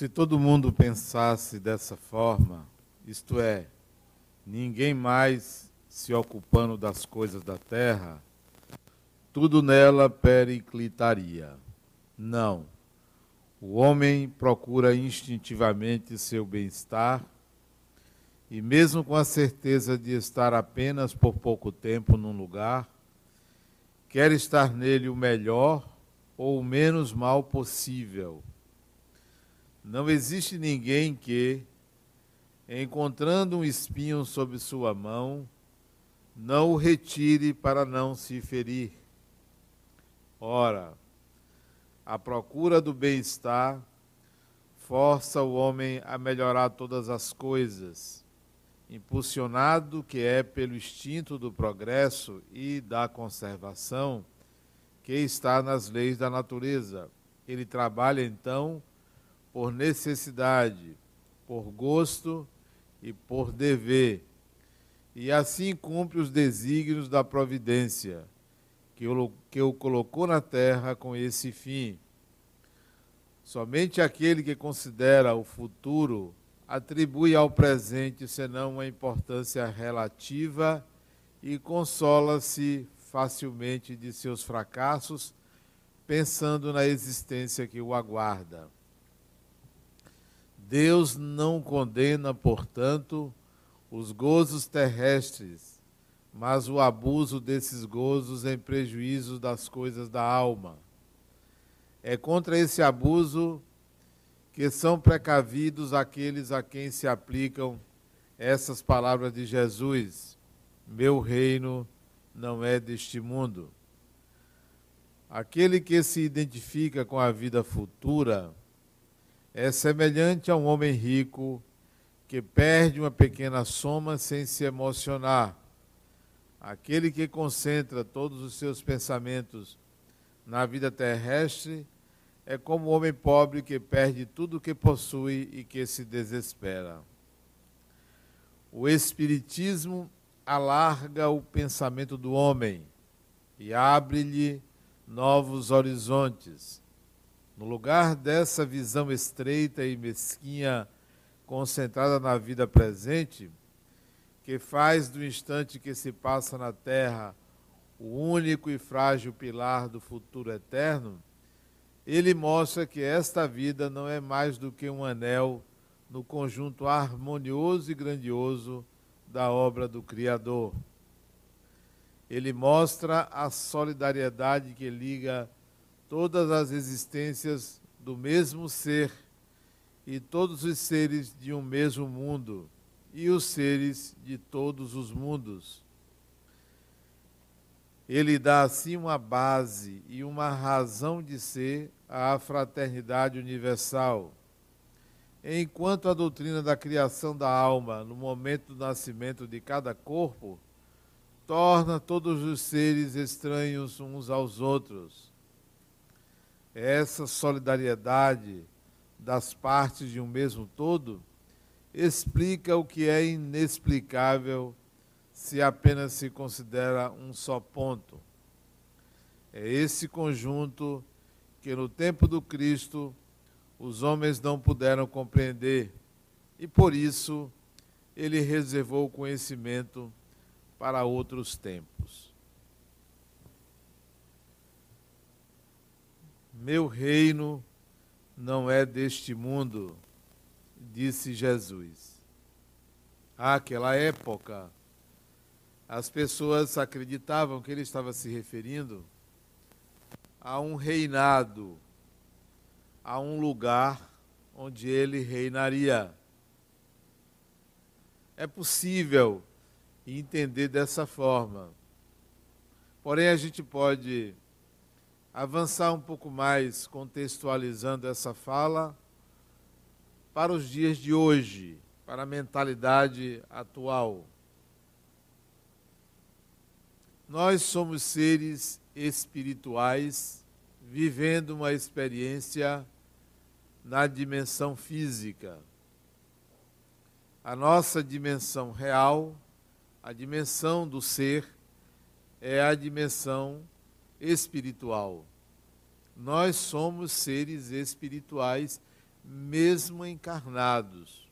Se todo mundo pensasse dessa forma, isto é, ninguém mais se ocupando das coisas da terra, tudo nela periclitaria. Não. O homem procura instintivamente seu bem-estar e, mesmo com a certeza de estar apenas por pouco tempo num lugar, quer estar nele o melhor ou o menos mal possível. Não existe ninguém que, encontrando um espinho sob sua mão, não o retire para não se ferir. Ora, a procura do bem-estar força o homem a melhorar todas as coisas, impulsionado que é pelo instinto do progresso e da conservação que está nas leis da natureza. Ele trabalha então por necessidade, por gosto e por dever, e assim cumpre os desígnios da providência que o, que o colocou na terra com esse fim. Somente aquele que considera o futuro atribui ao presente senão uma importância relativa e consola-se facilmente de seus fracassos, pensando na existência que o aguarda. Deus não condena, portanto, os gozos terrestres mas o abuso desses gozos em prejuízo das coisas da alma. É contra esse abuso que são precavidos aqueles a quem se aplicam essas palavras de Jesus: Meu reino não é deste mundo. Aquele que se identifica com a vida futura é semelhante a um homem rico que perde uma pequena soma sem se emocionar Aquele que concentra todos os seus pensamentos na vida terrestre é como o homem pobre que perde tudo o que possui e que se desespera. O Espiritismo alarga o pensamento do homem e abre-lhe novos horizontes. No lugar dessa visão estreita e mesquinha concentrada na vida presente, que faz do instante que se passa na terra o único e frágil pilar do futuro eterno, ele mostra que esta vida não é mais do que um anel no conjunto harmonioso e grandioso da obra do Criador. Ele mostra a solidariedade que liga todas as existências do mesmo ser e todos os seres de um mesmo mundo e os seres de todos os mundos. Ele dá assim uma base e uma razão de ser à fraternidade universal. Enquanto a doutrina da criação da alma, no momento do nascimento de cada corpo, torna todos os seres estranhos uns aos outros. Essa solidariedade das partes de um mesmo todo explica o que é inexplicável se apenas se considera um só ponto. É esse conjunto que no tempo do Cristo os homens não puderam compreender e por isso ele reservou o conhecimento para outros tempos. Meu reino não é deste mundo disse Jesus. Àquela época, as pessoas acreditavam que ele estava se referindo a um reinado, a um lugar onde ele reinaria. É possível entender dessa forma. Porém, a gente pode avançar um pouco mais contextualizando essa fala para os dias de hoje, para a mentalidade atual. Nós somos seres espirituais vivendo uma experiência na dimensão física. A nossa dimensão real, a dimensão do ser, é a dimensão espiritual. Nós somos seres espirituais mesmo encarnados.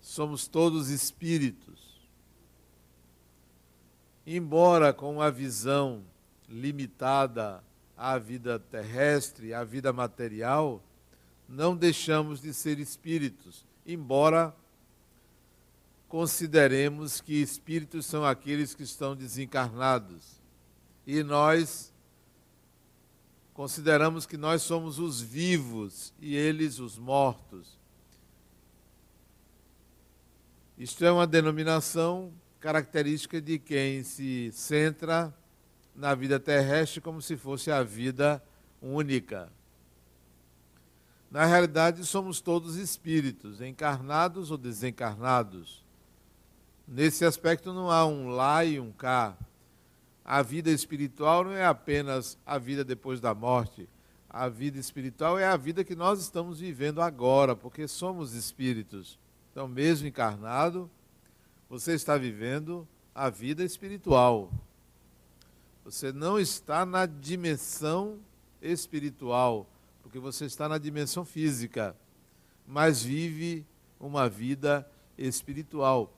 Somos todos espíritos. Embora com uma visão limitada à vida terrestre, à vida material, não deixamos de ser espíritos, embora consideremos que espíritos são aqueles que estão desencarnados. E nós consideramos que nós somos os vivos e eles os mortos. Isto é uma denominação característica de quem se centra na vida terrestre como se fosse a vida única. Na realidade, somos todos espíritos, encarnados ou desencarnados. Nesse aspecto, não há um lá e um cá. A vida espiritual não é apenas a vida depois da morte. A vida espiritual é a vida que nós estamos vivendo agora, porque somos espíritos. Então, mesmo encarnado, você está vivendo a vida espiritual. Você não está na dimensão espiritual porque você está na dimensão física, mas vive uma vida espiritual.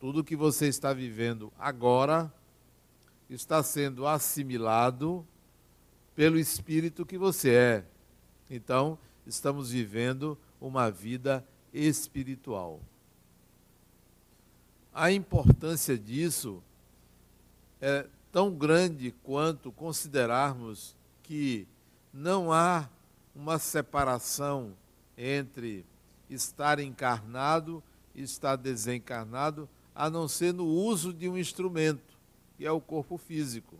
Tudo que você está vivendo agora está sendo assimilado pelo espírito que você é. Então, estamos vivendo uma vida espiritual. A importância disso é tão grande quanto considerarmos que não há uma separação entre estar encarnado e estar desencarnado, a não ser no uso de um instrumento, que é o corpo físico.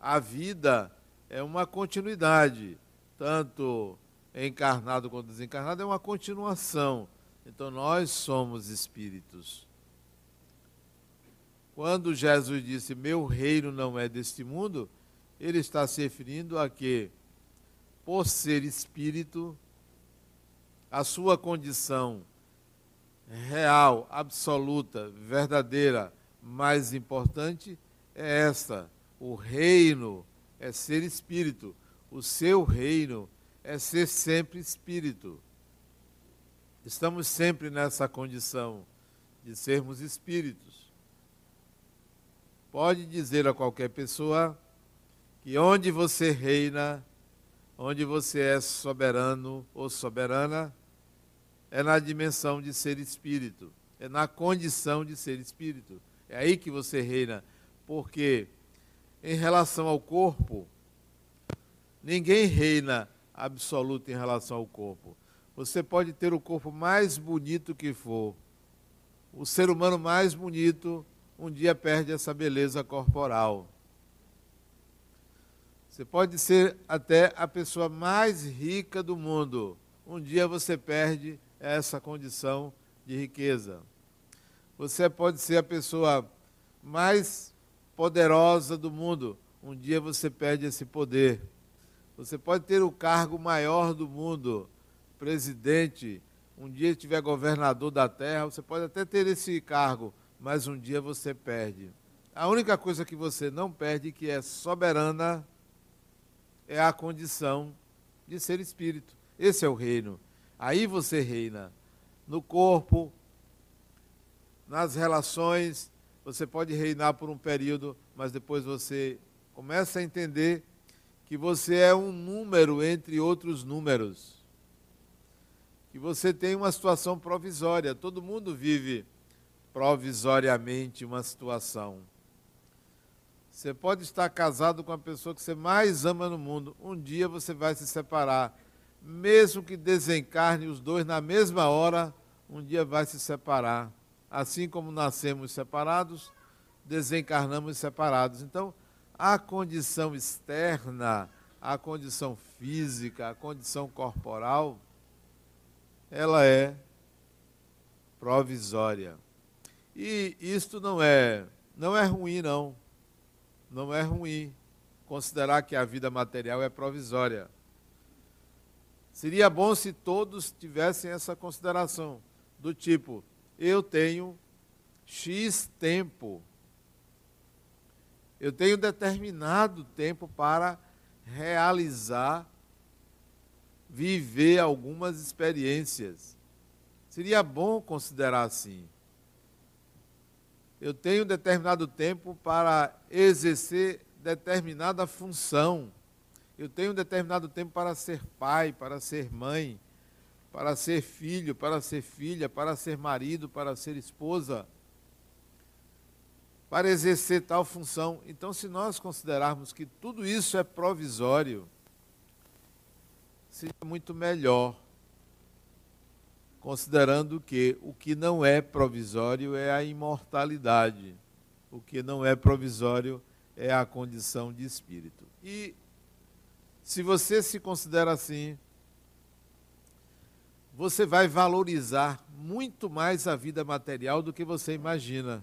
A vida é uma continuidade, tanto encarnado quanto desencarnado, é uma continuação. Então nós somos espíritos. Quando Jesus disse: Meu reino não é deste mundo, ele está se referindo a que por ser espírito, a sua condição real, absoluta, verdadeira, mais importante é esta: o reino é ser espírito, o seu reino é ser sempre espírito. Estamos sempre nessa condição de sermos espíritos. Pode dizer a qualquer pessoa que onde você reina, onde você é soberano ou soberana, é na dimensão de ser espírito, é na condição de ser espírito. É aí que você reina, porque em relação ao corpo, ninguém reina absoluto em relação ao corpo. Você pode ter o corpo mais bonito que for, o ser humano mais bonito, um dia perde essa beleza corporal. Você pode ser até a pessoa mais rica do mundo. Um dia você perde essa condição de riqueza. Você pode ser a pessoa mais poderosa do mundo. Um dia você perde esse poder. Você pode ter o cargo maior do mundo, presidente. Um dia estiver governador da terra, você pode até ter esse cargo, mas um dia você perde. A única coisa que você não perde, que é soberana, é a condição de ser espírito. Esse é o reino. Aí você reina no corpo, nas relações. Você pode reinar por um período, mas depois você começa a entender que você é um número entre outros números. Que você tem uma situação provisória. Todo mundo vive provisoriamente uma situação. Você pode estar casado com a pessoa que você mais ama no mundo. Um dia você vai se separar. Mesmo que desencarne os dois na mesma hora, um dia vai se separar. Assim como nascemos separados, desencarnamos separados. Então, a condição externa, a condição física, a condição corporal, ela é provisória. E isto não é não é ruim não não é ruim considerar que a vida material é provisória. Seria bom se todos tivessem essa consideração, do tipo, eu tenho X tempo, eu tenho determinado tempo para realizar viver algumas experiências. Seria bom considerar assim. Eu tenho determinado tempo para exercer determinada função. Eu tenho determinado tempo para ser pai, para ser mãe, para ser filho, para ser filha, para ser marido, para ser esposa, para exercer tal função. Então, se nós considerarmos que tudo isso é provisório, seria muito melhor, considerando que o que não é provisório é a imortalidade, o que não é provisório é a condição de espírito. E se você se considera assim, você vai valorizar muito mais a vida material do que você imagina.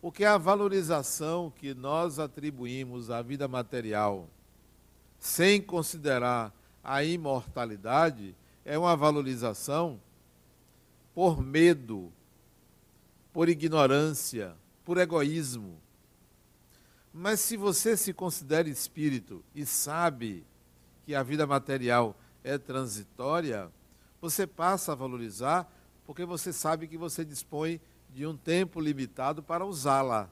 Porque a valorização que nós atribuímos à vida material, sem considerar a imortalidade, é uma valorização por medo, por ignorância, por egoísmo. Mas se você se considera espírito e sabe que a vida material é transitória, você passa a valorizar porque você sabe que você dispõe de um tempo limitado para usá-la.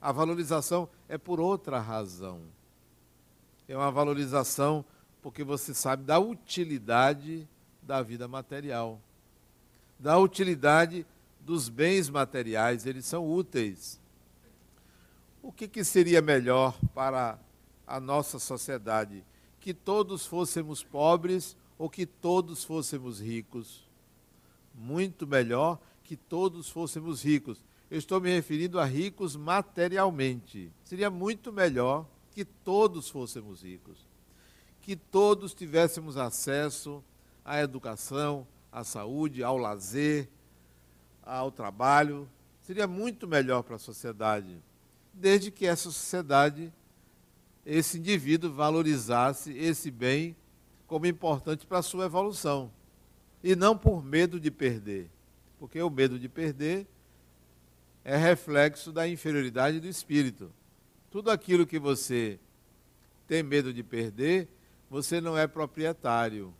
A valorização é por outra razão. É uma valorização porque você sabe da utilidade da vida material, da utilidade dos bens materiais, eles são úteis. O que, que seria melhor para a nossa sociedade? Que todos fôssemos pobres ou que todos fôssemos ricos? Muito melhor que todos fôssemos ricos. Eu estou me referindo a ricos materialmente. Seria muito melhor que todos fôssemos ricos. Que todos tivéssemos acesso à educação, à saúde, ao lazer, ao trabalho. Seria muito melhor para a sociedade, desde que essa sociedade, esse indivíduo valorizasse esse bem como importante para a sua evolução e não por medo de perder porque o medo de perder é reflexo da inferioridade do espírito. Tudo aquilo que você tem medo de perder, você não é proprietário.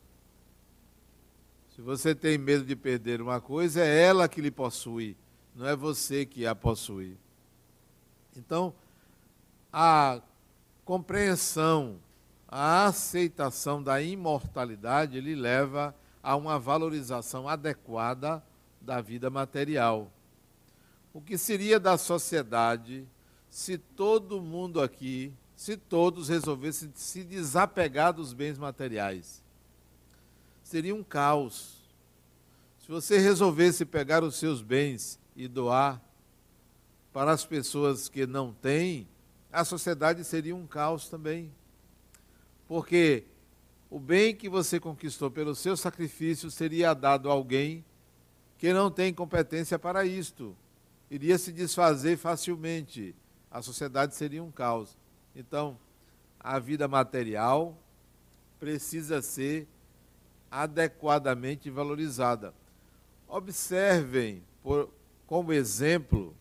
Se você tem medo de perder uma coisa, é ela que lhe possui, não é você que a possui. Então, a compreensão, a aceitação da imortalidade lhe leva a uma valorização adequada da vida material. O que seria da sociedade se todo mundo aqui, se todos resolvessem se desapegar dos bens materiais? Seria um caos. Se você resolvesse pegar os seus bens e doar para as pessoas que não têm, a sociedade seria um caos também. Porque o bem que você conquistou pelo seu sacrifício seria dado a alguém que não tem competência para isto. Iria se desfazer facilmente. A sociedade seria um caos. Então, a vida material precisa ser adequadamente valorizada. Observem, por, como exemplo,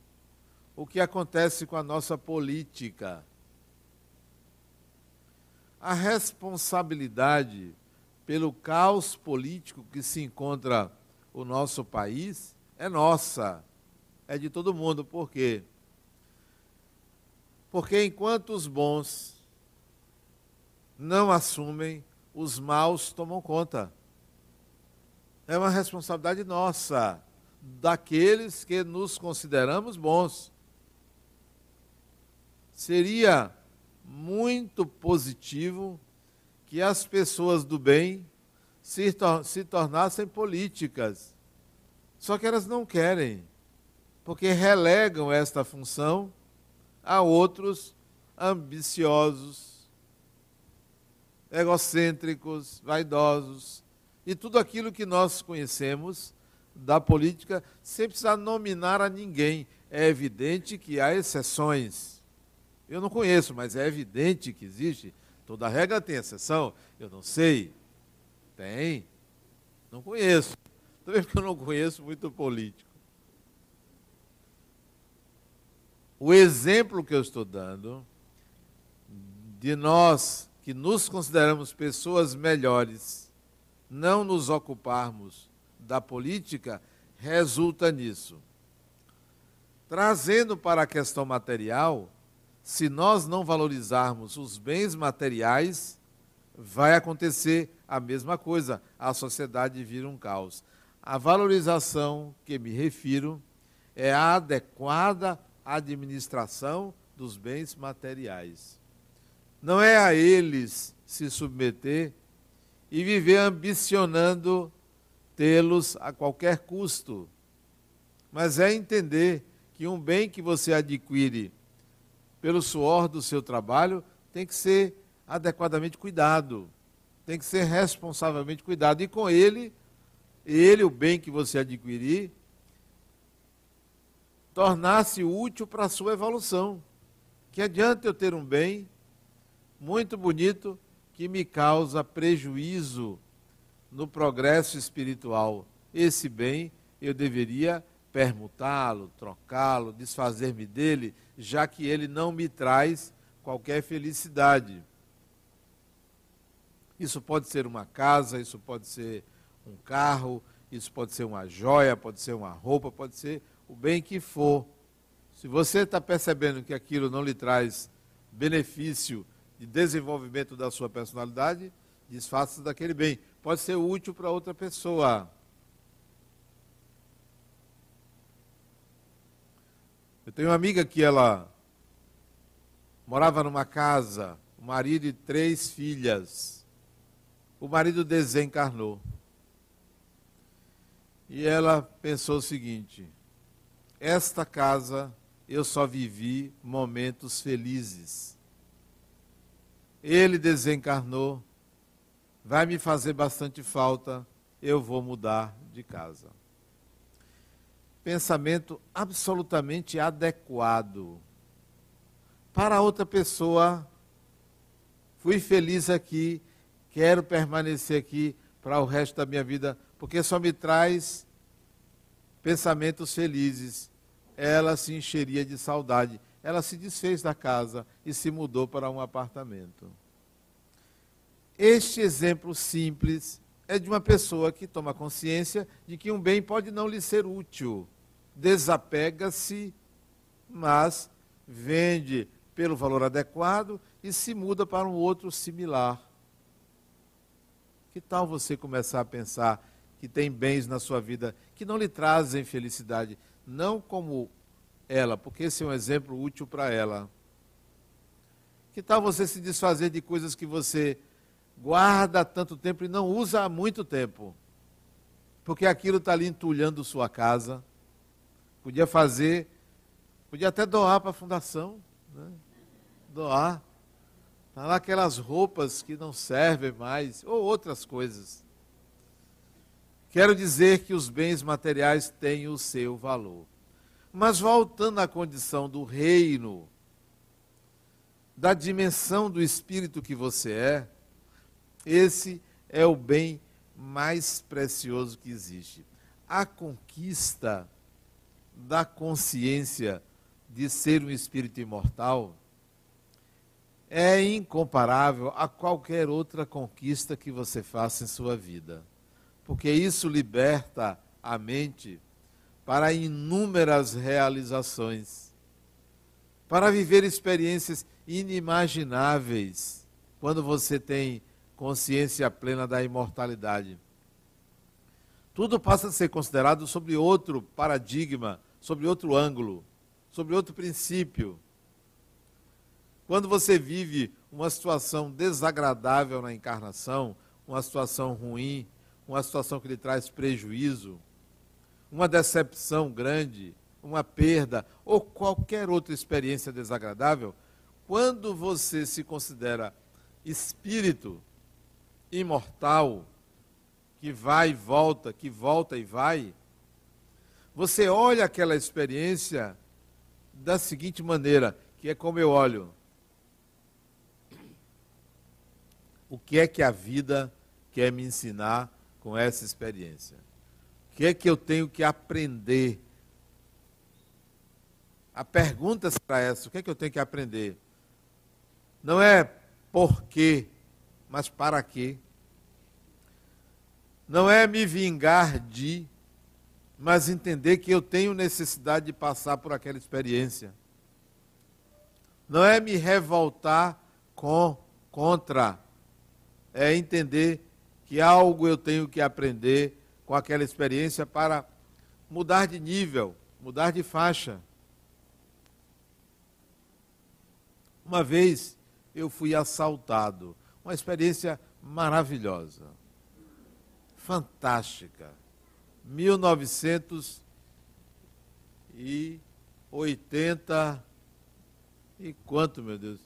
o que acontece com a nossa política. A responsabilidade pelo caos político que se encontra o nosso país é nossa, é de todo mundo. Por quê? Porque enquanto os bons não assumem, os maus tomam conta. É uma responsabilidade nossa, daqueles que nos consideramos bons. Seria muito positivo que as pessoas do bem se, tor se tornassem políticas. Só que elas não querem, porque relegam esta função a outros ambiciosos, egocêntricos, vaidosos, e tudo aquilo que nós conhecemos da política, sem precisar nominar a ninguém. É evidente que há exceções. Eu não conheço, mas é evidente que existe. Toda regra tem exceção. Eu não sei. Tem. Não conheço. Também porque eu não conheço muito político. O exemplo que eu estou dando de nós que nos consideramos pessoas melhores não nos ocuparmos da política resulta nisso. Trazendo para a questão material, se nós não valorizarmos os bens materiais, vai acontecer a mesma coisa, a sociedade vira um caos. A valorização que me refiro é a adequada administração dos bens materiais. Não é a eles se submeter e viver ambicionando tê-los a qualquer custo, mas é entender que um bem que você adquire pelo suor do seu trabalho tem que ser adequadamente cuidado, tem que ser responsavelmente cuidado. E com ele, ele, o bem que você adquirir, tornar-se útil para a sua evolução. Que adianta eu ter um bem muito bonito que me causa prejuízo no progresso espiritual. Esse bem eu deveria permutá-lo, trocá-lo, desfazer-me dele, já que ele não me traz qualquer felicidade. Isso pode ser uma casa, isso pode ser um carro, isso pode ser uma joia, pode ser uma roupa, pode ser o bem que for. Se você está percebendo que aquilo não lhe traz benefício de desenvolvimento da sua personalidade, desfaça daquele bem. Pode ser útil para outra pessoa. Tenho uma amiga que ela morava numa casa, o marido e três filhas. O marido desencarnou. E ela pensou o seguinte: esta casa eu só vivi momentos felizes. Ele desencarnou, vai me fazer bastante falta, eu vou mudar de casa pensamento absolutamente adequado. Para outra pessoa, fui feliz aqui, quero permanecer aqui para o resto da minha vida, porque só me traz pensamentos felizes. Ela se encheria de saudade. Ela se desfez da casa e se mudou para um apartamento. Este exemplo simples é de uma pessoa que toma consciência de que um bem pode não lhe ser útil, desapega-se, mas vende pelo valor adequado e se muda para um outro similar. Que tal você começar a pensar que tem bens na sua vida que não lhe trazem felicidade, não como ela, porque esse é um exemplo útil para ela. Que tal você se desfazer de coisas que você guarda há tanto tempo e não usa há muito tempo? Porque aquilo está ali entulhando sua casa, Podia fazer, podia até doar para a fundação, né? doar. Tá lá aquelas roupas que não servem mais, ou outras coisas. Quero dizer que os bens materiais têm o seu valor. Mas voltando à condição do reino, da dimensão do espírito que você é, esse é o bem mais precioso que existe. A conquista da consciência de ser um espírito imortal é incomparável a qualquer outra conquista que você faça em sua vida. Porque isso liberta a mente para inúmeras realizações, para viver experiências inimagináveis quando você tem consciência plena da imortalidade. Tudo passa a ser considerado sobre outro paradigma, sobre outro ângulo, sobre outro princípio. Quando você vive uma situação desagradável na encarnação, uma situação ruim, uma situação que lhe traz prejuízo, uma decepção grande, uma perda ou qualquer outra experiência desagradável, quando você se considera espírito imortal, que vai e volta, que volta e vai, você olha aquela experiência da seguinte maneira, que é como eu olho. O que é que a vida quer me ensinar com essa experiência? O que é que eu tenho que aprender? A pergunta será essa: o que é que eu tenho que aprender? Não é por quê, mas para quê. Não é me vingar de, mas entender que eu tenho necessidade de passar por aquela experiência. Não é me revoltar com, contra, é entender que algo eu tenho que aprender com aquela experiência para mudar de nível, mudar de faixa. Uma vez eu fui assaltado, uma experiência maravilhosa, fantástica. 1980 e quanto, meu Deus?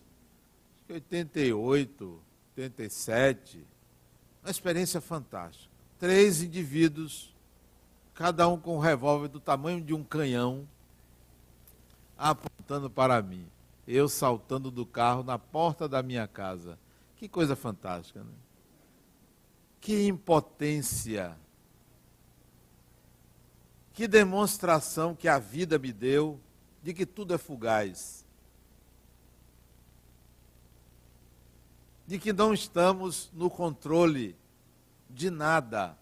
88, 87. Uma experiência fantástica. Três indivíduos, cada um com um revólver do tamanho de um canhão, apontando para mim. Eu saltando do carro na porta da minha casa. Que coisa fantástica, né? Que impotência. Que demonstração que a vida me deu de que tudo é fugaz. de que não estamos no controle de nada.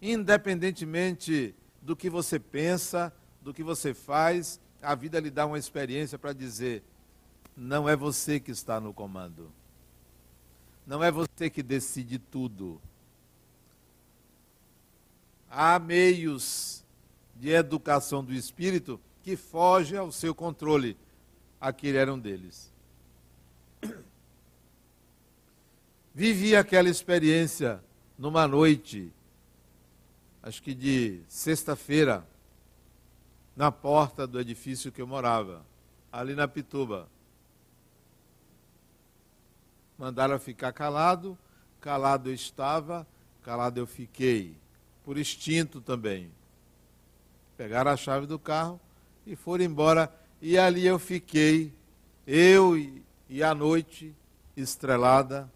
Independentemente do que você pensa, do que você faz, a vida lhe dá uma experiência para dizer: não é você que está no comando. Não é você que decide tudo. Há meios de educação do espírito que fogem ao seu controle. Aquele era um deles. Vivi aquela experiência numa noite, acho que de sexta-feira, na porta do edifício que eu morava, ali na Pituba. Mandaram ficar calado, calado eu estava, calado eu fiquei, por instinto também. Pegaram a chave do carro e foram embora, e ali eu fiquei, eu e, a noite estrelada,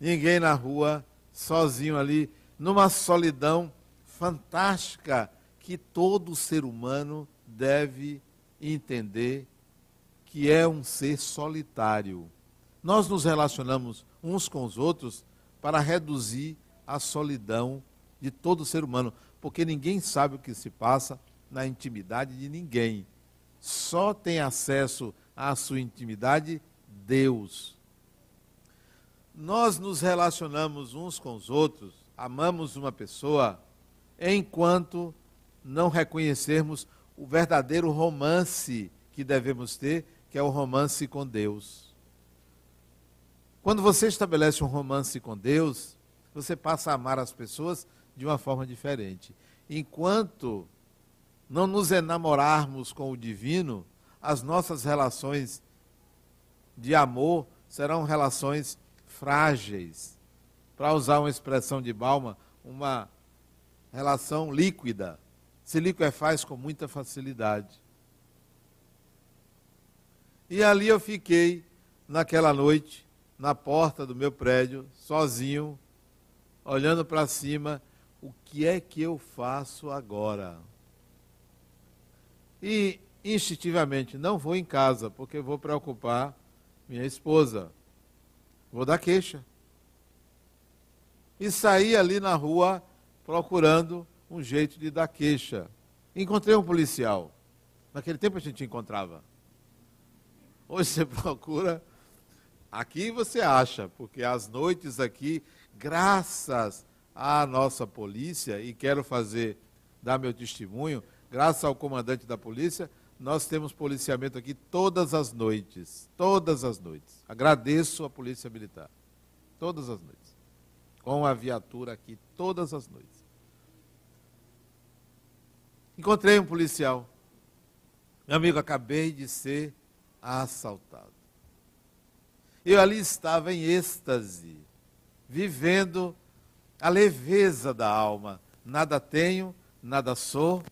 ninguém na rua, sozinho ali, numa solidão fantástica que todo ser humano deve entender que é um ser solitário. Nós nos relacionamos uns com os outros para reduzir a solidão de todo ser humano, porque ninguém sabe o que se passa na intimidade de ninguém. Só tem acesso à sua intimidade Deus nós nos relacionamos uns com os outros, amamos uma pessoa, enquanto não reconhecermos o verdadeiro romance que devemos ter, que é o romance com Deus. Quando você estabelece um romance com Deus, você passa a amar as pessoas de uma forma diferente. Enquanto não nos enamorarmos com o divino, as nossas relações de amor serão relações frágeis. Para usar uma expressão de Balma, uma relação líquida. Se liquefaz com muita facilidade. E ali eu fiquei, naquela noite, na porta do meu prédio, sozinho, olhando para cima, o que é que eu faço agora? E instintivamente, não vou em casa, porque vou preocupar minha esposa. Vou dar queixa. E saí ali na rua procurando um jeito de dar queixa. Encontrei um policial. Naquele tempo a gente encontrava. Hoje você procura. Aqui você acha, porque as noites aqui, graças à nossa polícia, e quero fazer, dar meu testemunho, graças ao comandante da polícia, nós temos policiamento aqui todas as noites. Todas as noites. Agradeço a Polícia Militar. Todas as noites. Com a viatura aqui, todas as noites. Encontrei um policial. Meu amigo, acabei de ser assaltado. Eu ali estava em êxtase, vivendo a leveza da alma. Nada tenho, nada sou.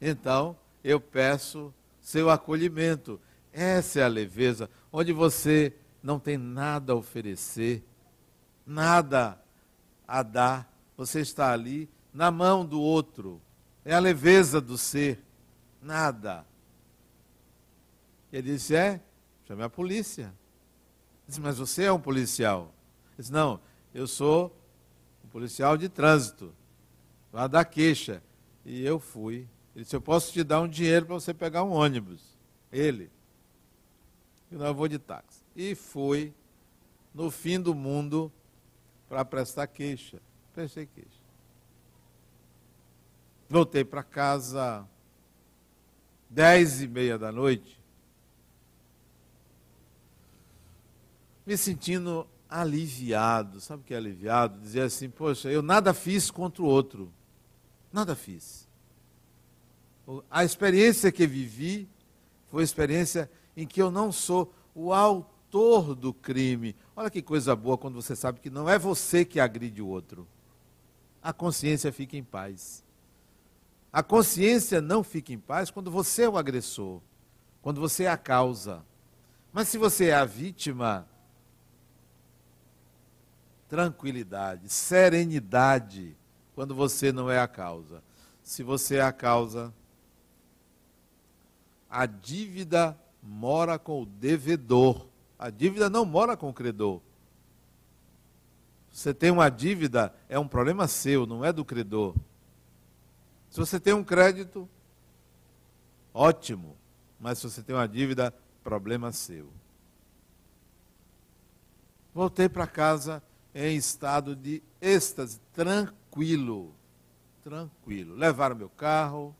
Então, eu peço seu acolhimento. Essa é a leveza, onde você não tem nada a oferecer, nada a dar. Você está ali na mão do outro. É a leveza do ser. Nada. Ele disse: É, chame a polícia. Disse, mas você é um policial? Disse, não, eu sou um policial de trânsito, lá da queixa. E eu fui. Ele disse, eu posso te dar um dinheiro para você pegar um ônibus. Ele. E não, eu vou de táxi. E fui no fim do mundo para prestar queixa. Prestei queixa. Voltei para casa dez e meia da noite, me sentindo aliviado. Sabe o que é aliviado? Dizer assim, poxa, eu nada fiz contra o outro. Nada fiz. A experiência que vivi foi a experiência em que eu não sou o autor do crime. Olha que coisa boa quando você sabe que não é você que agride o outro. A consciência fica em paz. A consciência não fica em paz quando você é o agressor, quando você é a causa. Mas se você é a vítima, tranquilidade, serenidade, quando você não é a causa. Se você é a causa, a dívida mora com o devedor. A dívida não mora com o credor. Você tem uma dívida, é um problema seu, não é do credor. Se você tem um crédito, ótimo. Mas se você tem uma dívida, problema seu. Voltei para casa em estado de êxtase, tranquilo. Tranquilo. Levaram meu carro.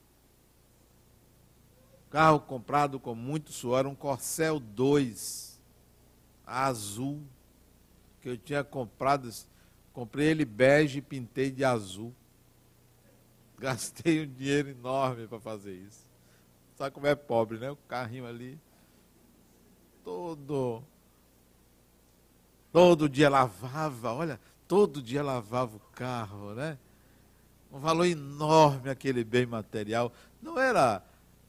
Carro comprado com muito suor, um Corcel 2 azul, que eu tinha comprado, comprei ele bege e pintei de azul. Gastei um dinheiro enorme para fazer isso. Sabe como é pobre, né? O carrinho ali, todo. Todo dia lavava, olha, todo dia lavava o carro, né? Um valor enorme aquele bem material. Não era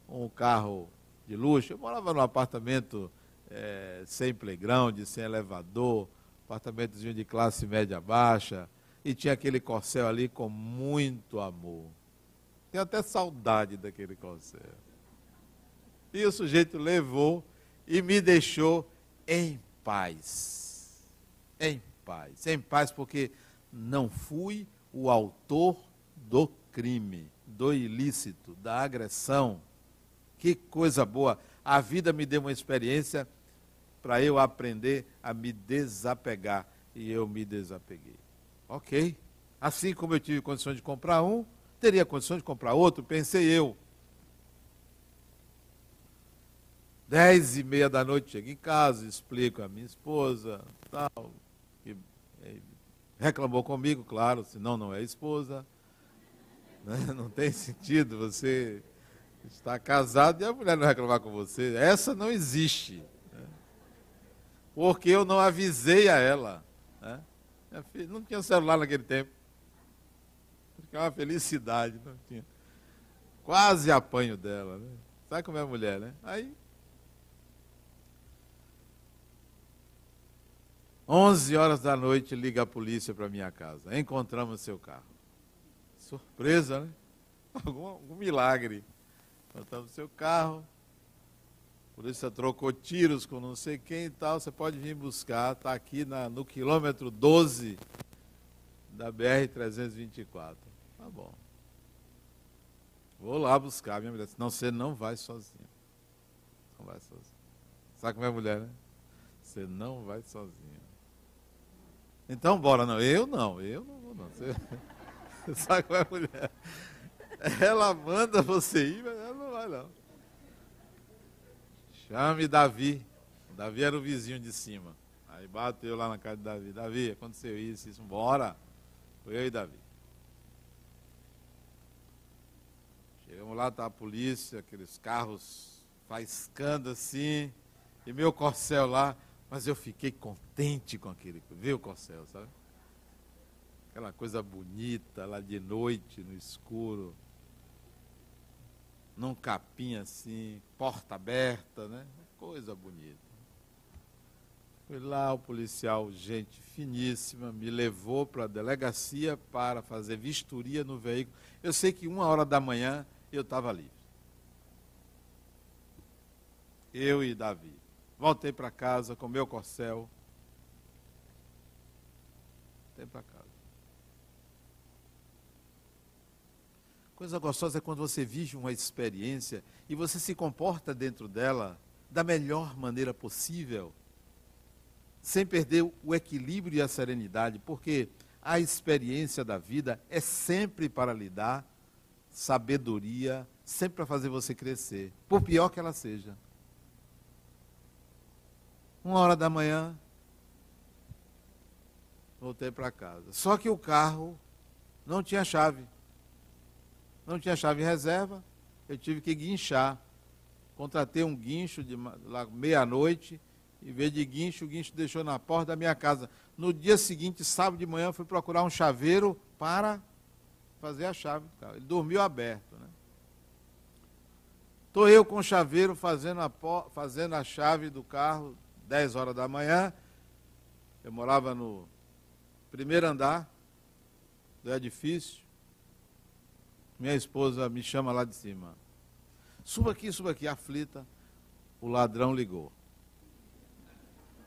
um carro de luxo. Eu morava num apartamento é, sem playground, sem elevador, apartamentozinho de classe média baixa, e tinha aquele corcel ali com muito amor. Tenho até saudade daquele conselho. E o sujeito levou e me deixou em paz. Em paz. Em paz, porque não fui o autor do crime, do ilícito, da agressão. Que coisa boa. A vida me deu uma experiência para eu aprender a me desapegar. E eu me desapeguei. Ok. Assim como eu tive condições de comprar um, teria condições de comprar outro, pensei eu. Dez e meia da noite chego em casa, explico a minha esposa, tal, reclamou comigo, claro, senão não é esposa. Né? Não tem sentido você estar casado e a mulher não reclamar com você. Essa não existe. Né? Porque eu não avisei a ela. Né? Não tinha celular naquele tempo que é uma felicidade. Não tinha. Quase apanho dela. Né? Sabe como é a mulher, né? Aí. 11 horas da noite liga a polícia para minha casa. Encontramos seu carro. Surpresa, né? Algum, algum milagre. Encontramos seu carro. A polícia trocou tiros com não sei quem e tal. Você pode vir buscar. Está aqui na, no quilômetro 12 da BR-324. Tá bom. Vou lá buscar minha mulher. Não, você não vai sozinho. Não vai sozinho. Sabe como é mulher, né? Você não vai sozinho. Então, bora. Não, eu não. Eu não vou, não. Você, você sabe como é mulher. Ela manda você ir, mas ela não vai, não. Chame Davi. Davi era o vizinho de cima. Aí bateu lá na casa de Davi. Davi, aconteceu isso, isso. Bora. Foi eu e Davi. Chegamos lá, tá a polícia, aqueles carros faiscando assim, e meu corcel lá, mas eu fiquei contente com aquele, viu corcel, sabe? Aquela coisa bonita lá de noite, no escuro, num capim assim, porta aberta, né? Coisa bonita. Fui lá, o policial, gente finíssima, me levou para a delegacia para fazer vistoria no veículo. Eu sei que uma hora da manhã eu estava livre. Eu e Davi. Voltei para casa com meu corcel, Voltei para casa. Coisa gostosa é quando você vive uma experiência e você se comporta dentro dela da melhor maneira possível, sem perder o equilíbrio e a serenidade, porque a experiência da vida é sempre para lhe dar sabedoria, sempre para fazer você crescer, por pior que ela seja. Uma hora da manhã, voltei para casa. Só que o carro não tinha chave. Não tinha chave reserva, eu tive que guinchar. Contratei um guincho de meia-noite, em vez de guincho, o guincho deixou na porta da minha casa. No dia seguinte, sábado de manhã, fui procurar um chaveiro para fazer a chave carro. Ele dormiu aberto. Né? Estou eu com o chaveiro fazendo a, fazendo a chave do carro, 10 horas da manhã. Eu morava no primeiro andar do edifício. Minha esposa me chama lá de cima. Suba aqui, suba aqui, aflita. O ladrão ligou.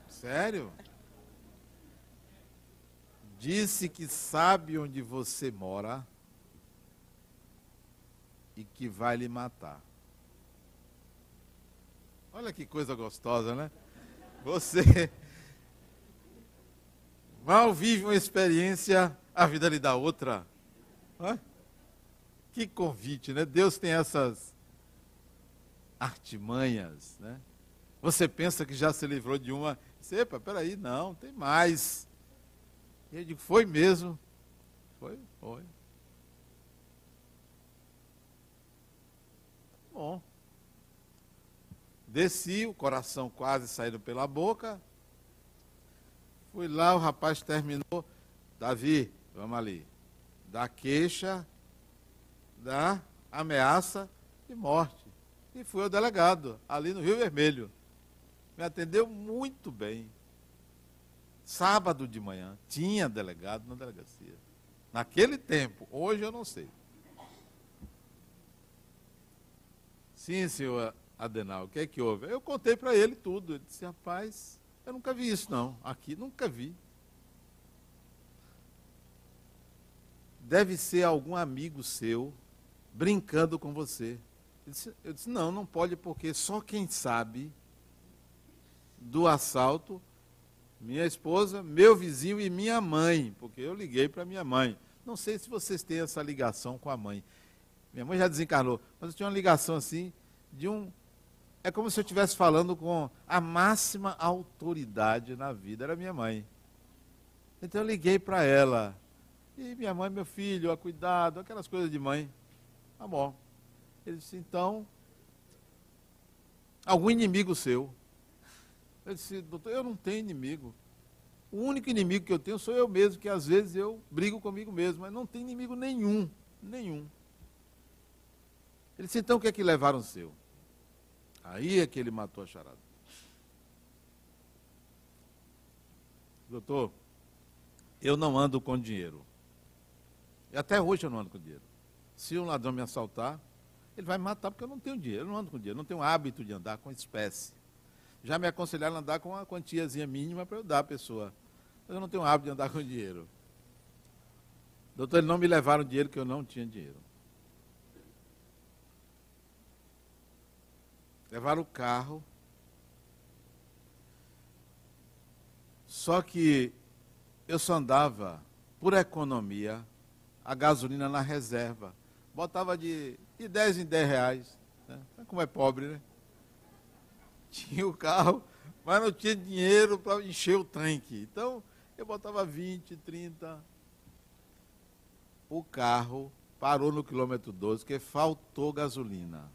Sério? Disse que sabe onde você mora e que vai lhe matar. Olha que coisa gostosa, né? Você mal vive uma experiência, a vida lhe dá outra. Que convite, né? Deus tem essas artimanhas, né? Você pensa que já se livrou de uma. Epa, peraí, não, tem mais. E eu digo, foi mesmo. Foi, foi. Bom. Desci, o coração quase saindo pela boca. Fui lá, o rapaz terminou. Davi, vamos ali. Da queixa da ameaça de morte. E fui ao delegado, ali no Rio Vermelho. Me atendeu muito bem. Sábado de manhã, tinha delegado na delegacia. Naquele tempo, hoje eu não sei. Sim, senhor Adenal, o que é que houve? Eu contei para ele tudo. Ele disse, rapaz, eu nunca vi isso não. Aqui nunca vi. Deve ser algum amigo seu brincando com você. Eu disse, eu disse, não, não pode, porque só quem sabe do assalto, minha esposa, meu vizinho e minha mãe, porque eu liguei para minha mãe. Não sei se vocês têm essa ligação com a mãe. Minha mãe já desencarnou, mas eu tinha uma ligação assim de um. É como se eu estivesse falando com a máxima autoridade na vida, era minha mãe. Então eu liguei para ela. E minha mãe, meu filho, ó, cuidado, aquelas coisas de mãe. Tá bom. Ele disse, então, algum inimigo seu. Eu disse, doutor, eu não tenho inimigo. O único inimigo que eu tenho sou eu mesmo, que às vezes eu brigo comigo mesmo, mas não tem inimigo nenhum, nenhum. Ele disse, então o que é que levaram seu? Aí é que ele matou a charada. Doutor, eu não ando com dinheiro. E até hoje eu não ando com dinheiro. Se um ladrão me assaltar, ele vai me matar porque eu não tenho dinheiro, eu não ando com dinheiro, não tenho hábito de andar com espécie. Já me aconselharam a andar com uma quantiazinha mínima para eu dar à pessoa. Mas eu não tenho hábito de andar com dinheiro. Doutor, eles não me levaram dinheiro que eu não tinha dinheiro. Levaram o carro. Só que eu só andava por economia a gasolina na reserva botava de, de 10 em 10 reais. Né? Como é pobre, né? Tinha o carro, mas não tinha dinheiro para encher o tanque. Então, eu botava 20, 30. O carro parou no quilômetro 12, porque faltou gasolina.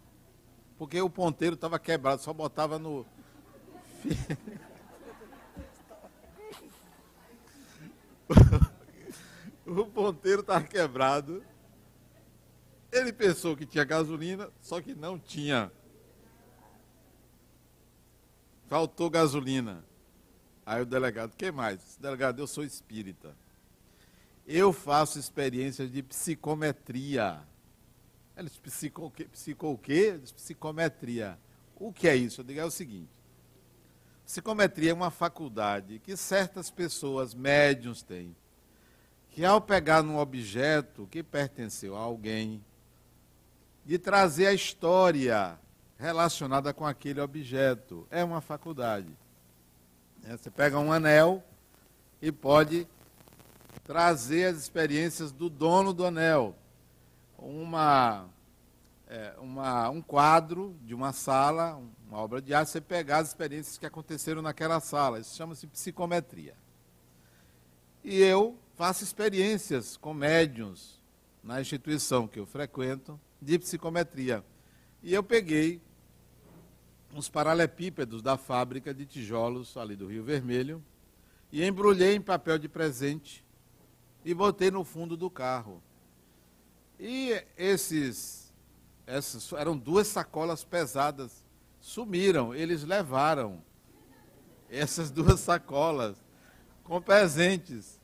Porque o ponteiro estava quebrado, só botava no. o ponteiro estava quebrado ele pensou que tinha gasolina, só que não tinha. Faltou gasolina. Aí o delegado, quem mais? Delegado, eu sou espírita. Eu faço experiências de psicometria. Ele disse, psico, psico o quê? Psicometria. O que é isso? Eu digo, é o seguinte. Psicometria é uma faculdade que certas pessoas, médiums, têm que ao pegar num objeto que pertenceu a alguém, de trazer a história relacionada com aquele objeto. É uma faculdade. É, você pega um anel e pode trazer as experiências do dono do anel. Uma, é, uma, um quadro de uma sala, uma obra de arte, você pegar as experiências que aconteceram naquela sala. Isso chama-se psicometria. E eu faço experiências com médiums na instituição que eu frequento de psicometria. E eu peguei uns paralelepípedos da fábrica de tijolos ali do Rio Vermelho e embrulhei em papel de presente e botei no fundo do carro. E esses, essas eram duas sacolas pesadas, sumiram, eles levaram essas duas sacolas com presentes.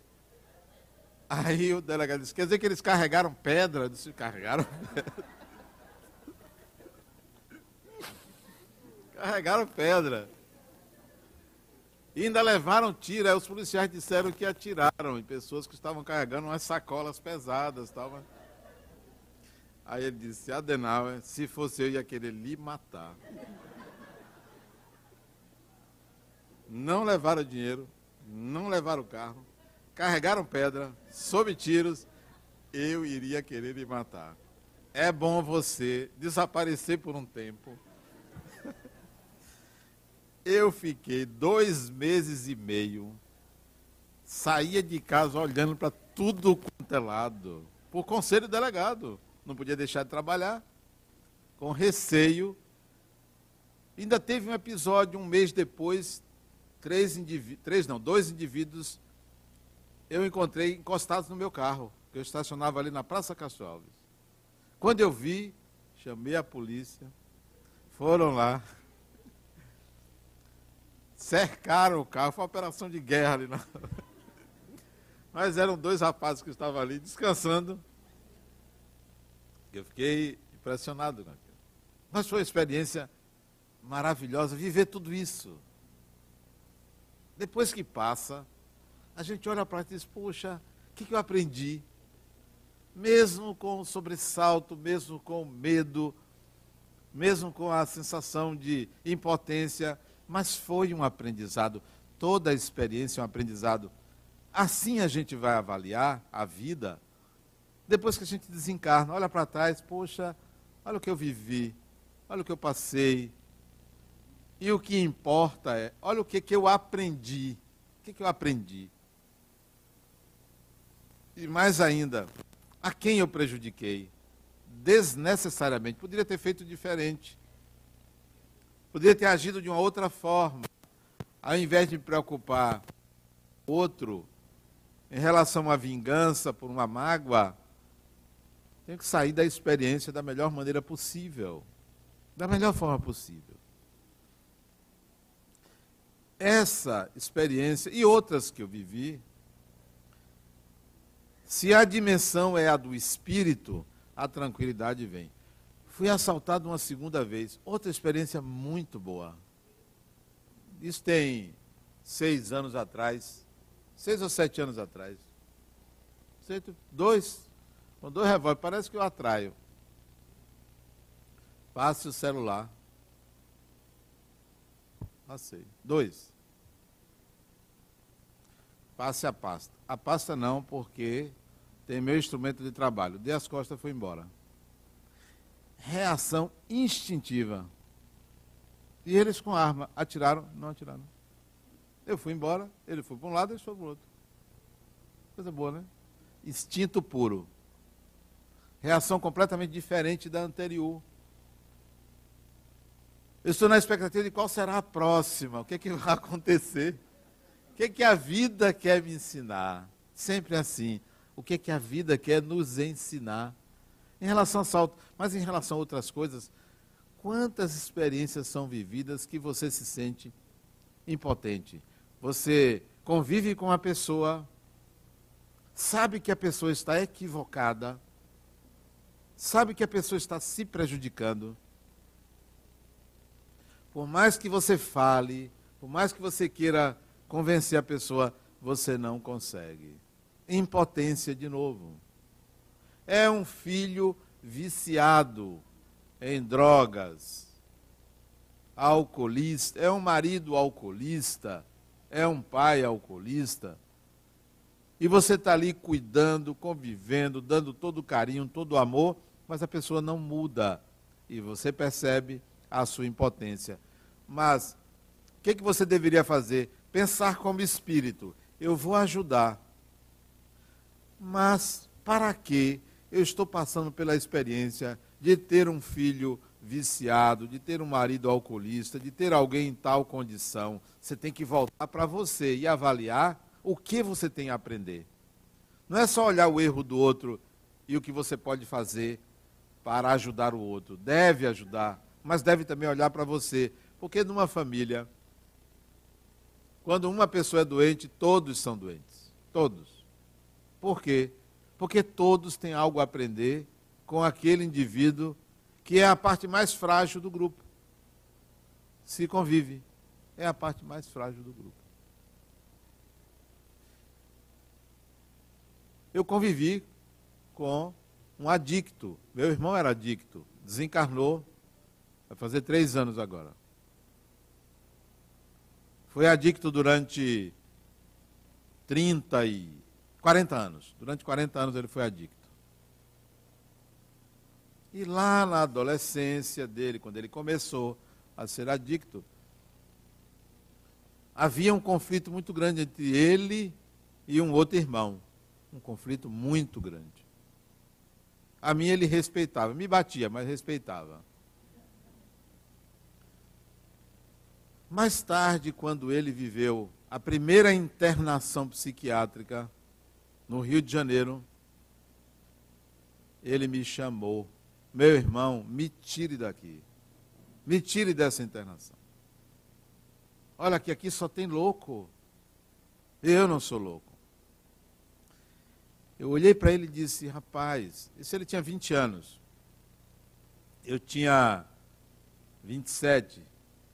Aí o delegado disse, quer dizer que eles carregaram pedra? Eu disse, carregaram pedra. carregaram pedra. E ainda levaram tiro. Aí os policiais disseram que atiraram em pessoas que estavam carregando umas sacolas pesadas. Tava... Aí ele disse, Adenauer, se fosse eu ia querer lhe matar. Não levaram dinheiro, não levaram o carro carregaram pedra, sob tiros, eu iria querer me matar. É bom você desaparecer por um tempo. Eu fiquei dois meses e meio, saía de casa olhando para tudo quanto é lado, por conselho delegado. Não podia deixar de trabalhar, com receio. Ainda teve um episódio, um mês depois, três indivíduos, três não, dois indivíduos eu encontrei encostados no meu carro, que eu estacionava ali na Praça Castro Alves. Quando eu vi, chamei a polícia, foram lá, cercaram o carro, foi uma operação de guerra ali na. Mas eram dois rapazes que estavam ali descansando. Eu fiquei impressionado com aquilo. Mas foi uma experiência maravilhosa viver tudo isso. Depois que passa, a gente olha para e diz, poxa, o que, que eu aprendi? Mesmo com o sobressalto, mesmo com o medo, mesmo com a sensação de impotência, mas foi um aprendizado. Toda a experiência é um aprendizado. Assim a gente vai avaliar a vida. Depois que a gente desencarna, olha para trás, poxa, olha o que eu vivi, olha o que eu passei. E o que importa é, olha o que, que eu aprendi. O que, que eu aprendi? E mais ainda, a quem eu prejudiquei? Desnecessariamente. Poderia ter feito diferente. Poderia ter agido de uma outra forma. Ao invés de me preocupar outro em relação à vingança por uma mágoa, tenho que sair da experiência da melhor maneira possível. Da melhor forma possível. Essa experiência e outras que eu vivi se a dimensão é a do espírito, a tranquilidade vem. Fui assaltado uma segunda vez, outra experiência muito boa. Isso tem seis anos atrás, seis ou sete anos atrás. Dois, com dois revólveres, parece que eu atraio. Passe o celular. Passei. Dois. Passe a pasta. A pasta não, porque tem meu instrumento de trabalho. Dei as costas e fui embora. Reação instintiva. E eles com arma atiraram? Não atiraram. Eu fui embora, ele foi para um lado, e foi para o outro. Coisa boa, né? Instinto puro. Reação completamente diferente da anterior. Eu estou na expectativa de qual será a próxima, o que, é que vai acontecer. O que, é que a vida quer me ensinar? Sempre assim o que, é que a vida quer nos ensinar. Em relação ao salto, mas em relação a outras coisas, quantas experiências são vividas que você se sente impotente? Você convive com a pessoa, sabe que a pessoa está equivocada, sabe que a pessoa está se prejudicando. Por mais que você fale, por mais que você queira convencer a pessoa, você não consegue. impotência de novo. É um filho viciado em drogas, alcoolista, é um marido alcoolista, é um pai alcoolista. E você está ali cuidando, convivendo, dando todo o carinho, todo o amor, mas a pessoa não muda. E você percebe a sua impotência. Mas o que, que você deveria fazer? Pensar como espírito. Eu vou ajudar. Mas para que eu estou passando pela experiência de ter um filho viciado, de ter um marido alcoolista, de ter alguém em tal condição? Você tem que voltar para você e avaliar o que você tem a aprender. Não é só olhar o erro do outro e o que você pode fazer para ajudar o outro. Deve ajudar, mas deve também olhar para você. Porque numa família, quando uma pessoa é doente, todos são doentes. Todos. Por quê? Porque todos têm algo a aprender com aquele indivíduo que é a parte mais frágil do grupo. Se convive, é a parte mais frágil do grupo. Eu convivi com um adicto. Meu irmão era adicto, desencarnou, vai fazer três anos agora. Foi adicto durante 30 e 40 anos. Durante 40 anos ele foi adicto. E lá na adolescência dele, quando ele começou a ser adicto, havia um conflito muito grande entre ele e um outro irmão. Um conflito muito grande. A mim ele respeitava, me batia, mas respeitava. Mais tarde, quando ele viveu a primeira internação psiquiátrica no Rio de Janeiro, ele me chamou, meu irmão, me tire daqui. Me tire dessa internação. Olha que aqui só tem louco. Eu não sou louco. Eu olhei para ele e disse, rapaz, isso ele tinha 20 anos. Eu tinha 27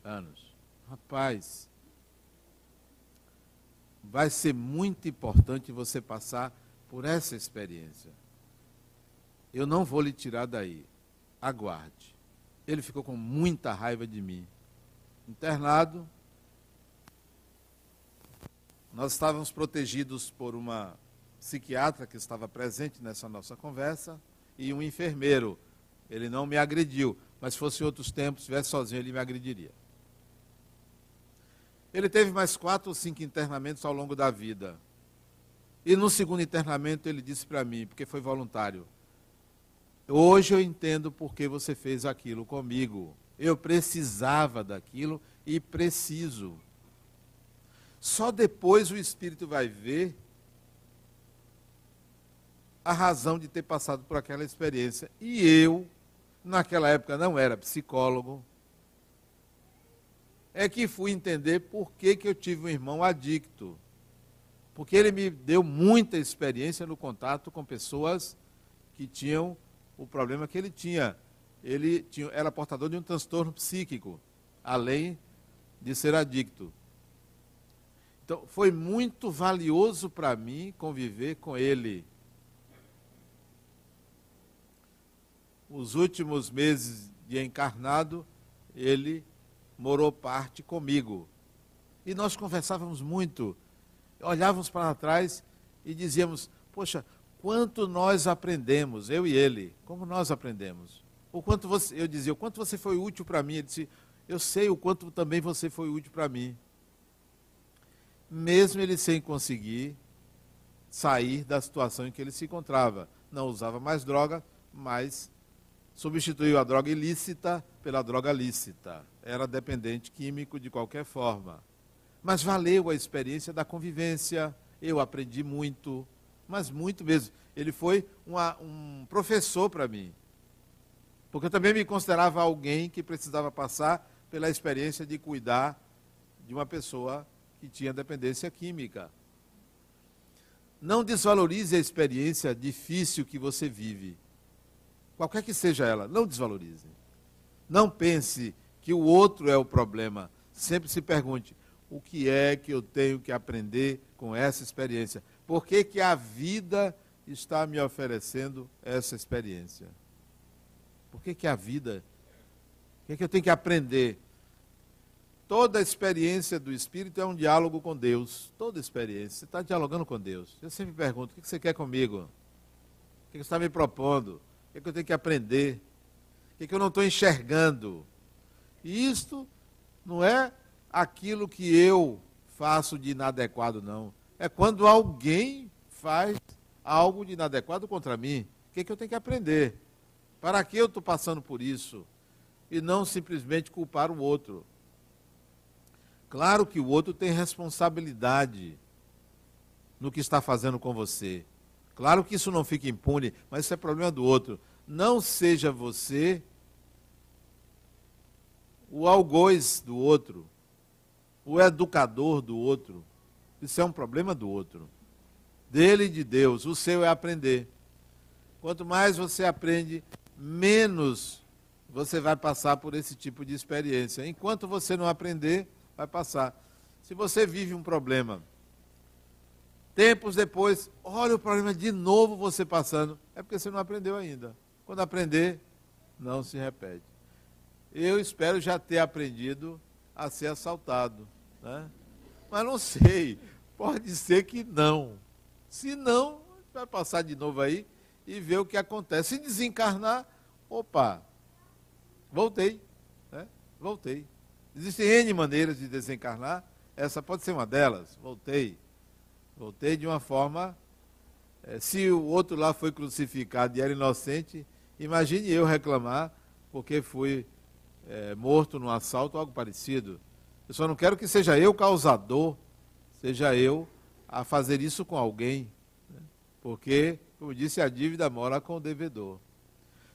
anos. Rapaz, vai ser muito importante você passar por essa experiência. Eu não vou lhe tirar daí. Aguarde. Ele ficou com muita raiva de mim. Internado. Nós estávamos protegidos por uma psiquiatra que estava presente nessa nossa conversa e um enfermeiro. Ele não me agrediu, mas se fosse outros tempos, estivesse sozinho, ele me agrediria. Ele teve mais quatro ou cinco internamentos ao longo da vida. E no segundo internamento ele disse para mim, porque foi voluntário: Hoje eu entendo por que você fez aquilo comigo. Eu precisava daquilo e preciso. Só depois o espírito vai ver a razão de ter passado por aquela experiência. E eu, naquela época, não era psicólogo, é que fui entender por que, que eu tive um irmão adicto. Porque ele me deu muita experiência no contato com pessoas que tinham o problema que ele tinha. Ele tinha, era portador de um transtorno psíquico, além de ser adicto. Então, foi muito valioso para mim conviver com ele. Os últimos meses de encarnado, ele morou parte comigo. E nós conversávamos muito, olhávamos para trás e dizíamos: Poxa, quanto nós aprendemos, eu e ele, como nós aprendemos. O quanto você, eu dizia: O quanto você foi útil para mim? Ele disse: Eu sei o quanto também você foi útil para mim. Mesmo ele sem conseguir sair da situação em que ele se encontrava. Não usava mais droga, mas substituiu a droga ilícita pela droga lícita. Era dependente químico de qualquer forma. Mas valeu a experiência da convivência. Eu aprendi muito, mas muito mesmo. Ele foi uma, um professor para mim. Porque eu também me considerava alguém que precisava passar pela experiência de cuidar de uma pessoa que tinha dependência química. Não desvalorize a experiência difícil que você vive qualquer que seja ela, não desvalorize. Não pense que o outro é o problema. Sempre se pergunte: o que é que eu tenho que aprender com essa experiência? Por que, que a vida está me oferecendo essa experiência? Por que, que a vida? O que, que eu tenho que aprender? Toda experiência do Espírito é um diálogo com Deus. Toda experiência. Você está dialogando com Deus. Eu sempre pergunto: o que você quer comigo? O que você está me propondo? O que eu tenho que aprender? O que eu não estou enxergando? E isto não é aquilo que eu faço de inadequado, não. É quando alguém faz algo de inadequado contra mim. O que, eu tenho que aprender? Para que eu estou passando por isso? E não simplesmente culpar o outro. Claro que o outro tem responsabilidade no que está fazendo com você. Claro que isso não fica impune, mas isso é problema do outro. Não seja você o algoz do outro, o educador do outro. Isso é um problema do outro. Dele e de Deus. O seu é aprender. Quanto mais você aprende, menos você vai passar por esse tipo de experiência. Enquanto você não aprender, vai passar. Se você vive um problema, tempos depois, olha o problema de novo você passando, é porque você não aprendeu ainda. Quando aprender, não se repete. Eu espero já ter aprendido a ser assaltado. Né? Mas não sei, pode ser que não. Se não, vai passar de novo aí e ver o que acontece. Se desencarnar, opa, voltei. Né? Voltei. Existem N maneiras de desencarnar, essa pode ser uma delas. Voltei. Voltei de uma forma. É, se o outro lá foi crucificado e era inocente, imagine eu reclamar porque fui é, morto num assalto ou algo parecido. Eu só não quero que seja eu causador, seja eu a fazer isso com alguém. Né? Porque, como disse, a dívida mora com o devedor.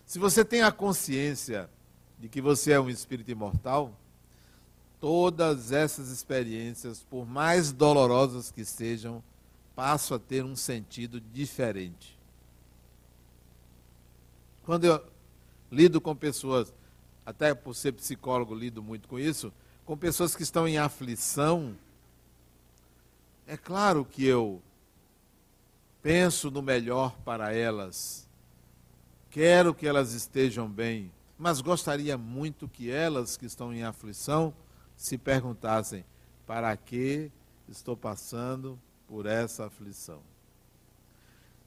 Se você tem a consciência de que você é um espírito imortal, todas essas experiências, por mais dolorosas que sejam, passam a ter um sentido diferente. Quando eu lido com pessoas, até por ser psicólogo, lido muito com isso, com pessoas que estão em aflição, é claro que eu penso no melhor para elas, quero que elas estejam bem, mas gostaria muito que elas que estão em aflição se perguntassem: para que estou passando por essa aflição?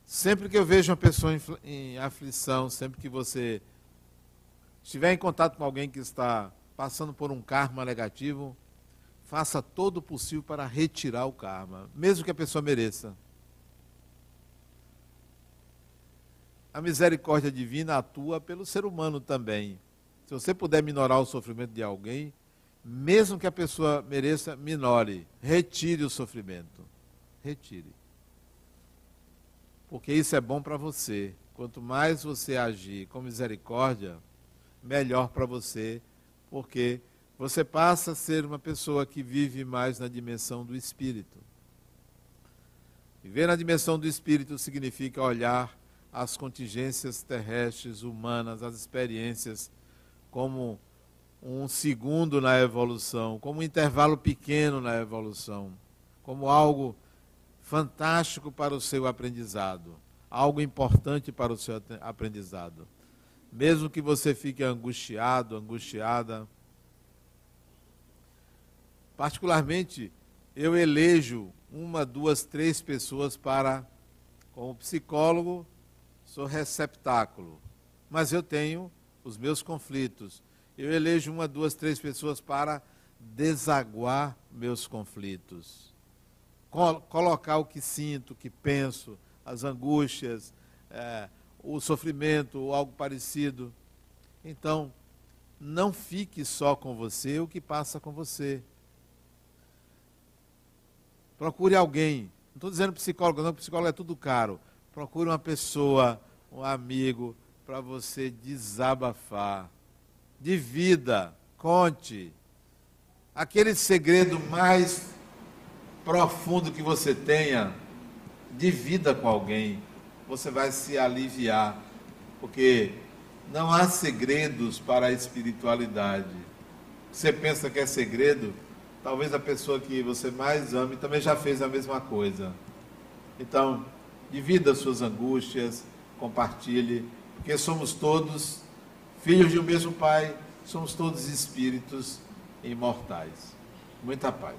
Sempre que eu vejo uma pessoa em, aflição, sempre que você estiver em contato com alguém que está passando por um karma negativo, faça todo o possível para retirar o karma, mesmo que a pessoa mereça. A misericórdia divina atua pelo ser humano também. Se você puder minorar o sofrimento de alguém, mesmo que a pessoa mereça, minore, retire o sofrimento. Retire. Porque isso é bom para você. Quanto mais você agir com misericórdia, melhor para você, porque você passa a ser uma pessoa que vive mais na dimensão do espírito. Viver na dimensão do espírito significa olhar as contingências terrestres, humanas, as experiências como um segundo na evolução, como um intervalo pequeno na evolução, como algo fantástico para o seu aprendizado, algo importante para o seu aprendizado. Mesmo que você fique angustiado, angustiada, particularmente eu elejo uma, duas, três pessoas para, como psicólogo, sou receptáculo, mas eu tenho os meus conflitos, eu elejo uma, duas, três pessoas para desaguar meus conflitos. colocar o que sinto, o que penso, as angústias, é, o sofrimento ou algo parecido. Então, não fique só com você o que passa com você. Procure alguém. Não estou dizendo psicólogo, não, psicólogo é tudo caro. Procure uma pessoa, um amigo, para você desabafar de vida. Conte. Aquele segredo mais profundo que você tenha, de vida com alguém. Você vai se aliviar. Porque não há segredos para a espiritualidade. Você pensa que é segredo? Talvez a pessoa que você mais ama também já fez a mesma coisa. Então, divida suas angústias, compartilhe, porque somos todos filhos de um mesmo Pai, somos todos espíritos imortais. Muita paz.